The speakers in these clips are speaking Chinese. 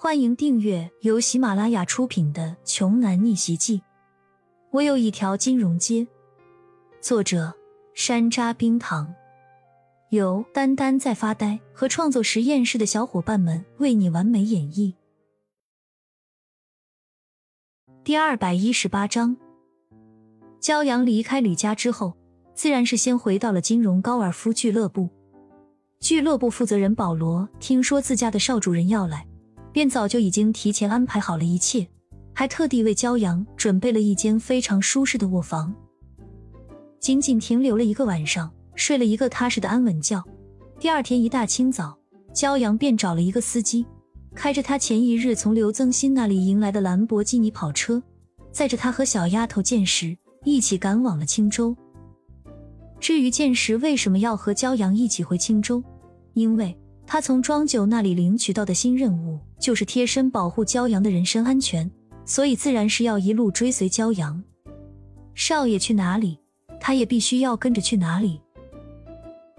欢迎订阅由喜马拉雅出品的《穷男逆袭记》。我有一条金融街，作者山楂冰糖，由丹丹在发呆和创作实验室的小伙伴们为你完美演绎。第二百一十八章，骄阳离开吕家之后，自然是先回到了金融高尔夫俱乐部。俱乐部负责人保罗听说自家的少主人要来。便早就已经提前安排好了一切，还特地为骄阳准备了一间非常舒适的卧房。仅仅停留了一个晚上，睡了一个踏实的安稳觉。第二天一大清早，骄阳便找了一个司机，开着他前一日从刘增新那里迎来的兰博基尼跑车，载着他和小丫头见识一起赶往了青州。至于见识为什么要和骄阳一起回青州，因为。他从庄九那里领取到的新任务就是贴身保护骄阳的人身安全，所以自然是要一路追随骄阳。少爷去哪里，他也必须要跟着去哪里。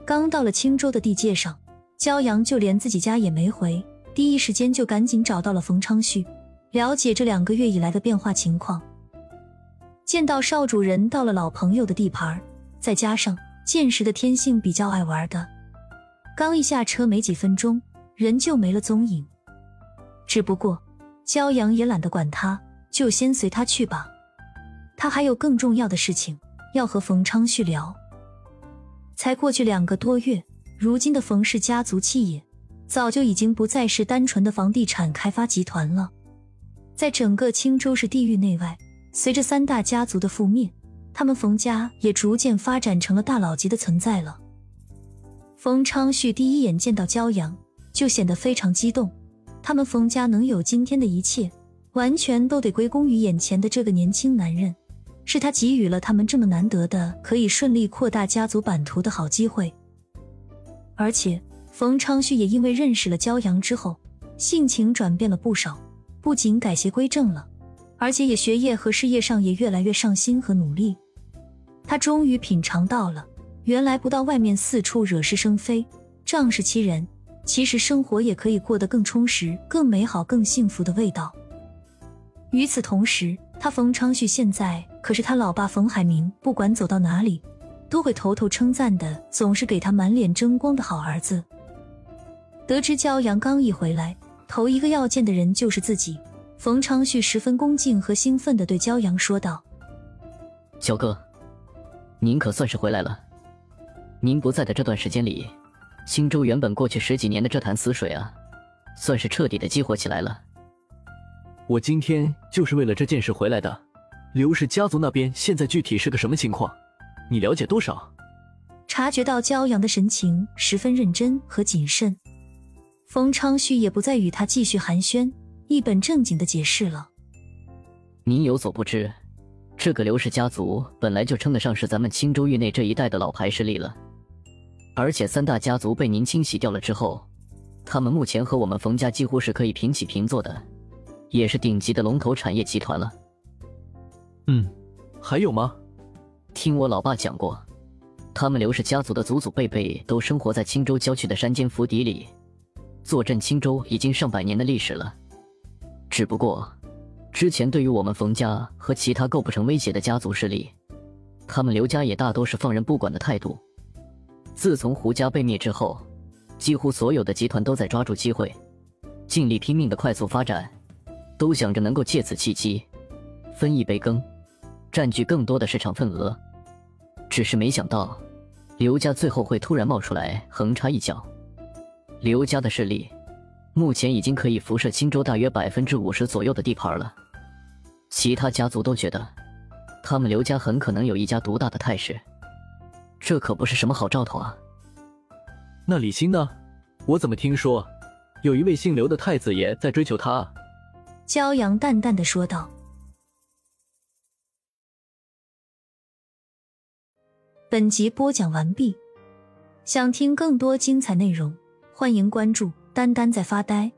刚到了青州的地界上，骄阳就连自己家也没回，第一时间就赶紧找到了冯昌旭，了解这两个月以来的变化情况。见到少主人到了老朋友的地盘，再加上见识的天性比较爱玩的。刚一下车没几分钟，人就没了踪影。只不过，骄阳也懒得管他，就先随他去吧。他还有更重要的事情要和冯昌旭聊。才过去两个多月，如今的冯氏家族企业早就已经不再是单纯的房地产开发集团了。在整个青州市地域内外，随着三大家族的覆灭，他们冯家也逐渐发展成了大佬级的存在了。冯昌旭第一眼见到骄阳，就显得非常激动。他们冯家能有今天的一切，完全都得归功于眼前的这个年轻男人，是他给予了他们这么难得的可以顺利扩大家族版图的好机会。而且，冯昌旭也因为认识了骄阳之后，性情转变了不少，不仅改邪归正了，而且也学业和事业上也越来越上心和努力。他终于品尝到了。原来不到外面四处惹是生非、仗势欺人，其实生活也可以过得更充实、更美好、更幸福的味道。与此同时，他冯昌旭现在可是他老爸冯海明，不管走到哪里都会头头称赞的，总是给他满脸争光的好儿子。得知骄阳刚一回来，头一个要见的人就是自己，冯昌旭十分恭敬和兴奋的对骄阳说道：“焦哥，您可算是回来了。”您不在的这段时间里，青州原本过去十几年的这潭死水啊，算是彻底的激活起来了。我今天就是为了这件事回来的。刘氏家族那边现在具体是个什么情况？你了解多少？察觉到骄阳的神情十分认真和谨慎，冯昌旭也不再与他继续寒暄，一本正经的解释了。您有所不知，这个刘氏家族本来就称得上是咱们青州域内这一带的老牌势力了。而且三大家族被您清洗掉了之后，他们目前和我们冯家几乎是可以平起平坐的，也是顶级的龙头产业集团了。嗯，还有吗？听我老爸讲过，他们刘氏家族的祖祖辈辈都生活在青州郊区的山间府邸里，坐镇青州已经上百年的历史了。只不过，之前对于我们冯家和其他构不成威胁的家族势力，他们刘家也大多是放任不管的态度。自从胡家被灭之后，几乎所有的集团都在抓住机会，尽力拼命的快速发展，都想着能够借此契机分一杯羹，占据更多的市场份额。只是没想到，刘家最后会突然冒出来横插一脚。刘家的势力目前已经可以辐射青州大约百分之五十左右的地盘了，其他家族都觉得他们刘家很可能有一家独大的态势。这可不是什么好兆头啊！那李欣呢？我怎么听说有一位姓刘的太子爷在追求她？骄阳淡淡的说道。本集播讲完毕，想听更多精彩内容，欢迎关注“丹丹在发呆”。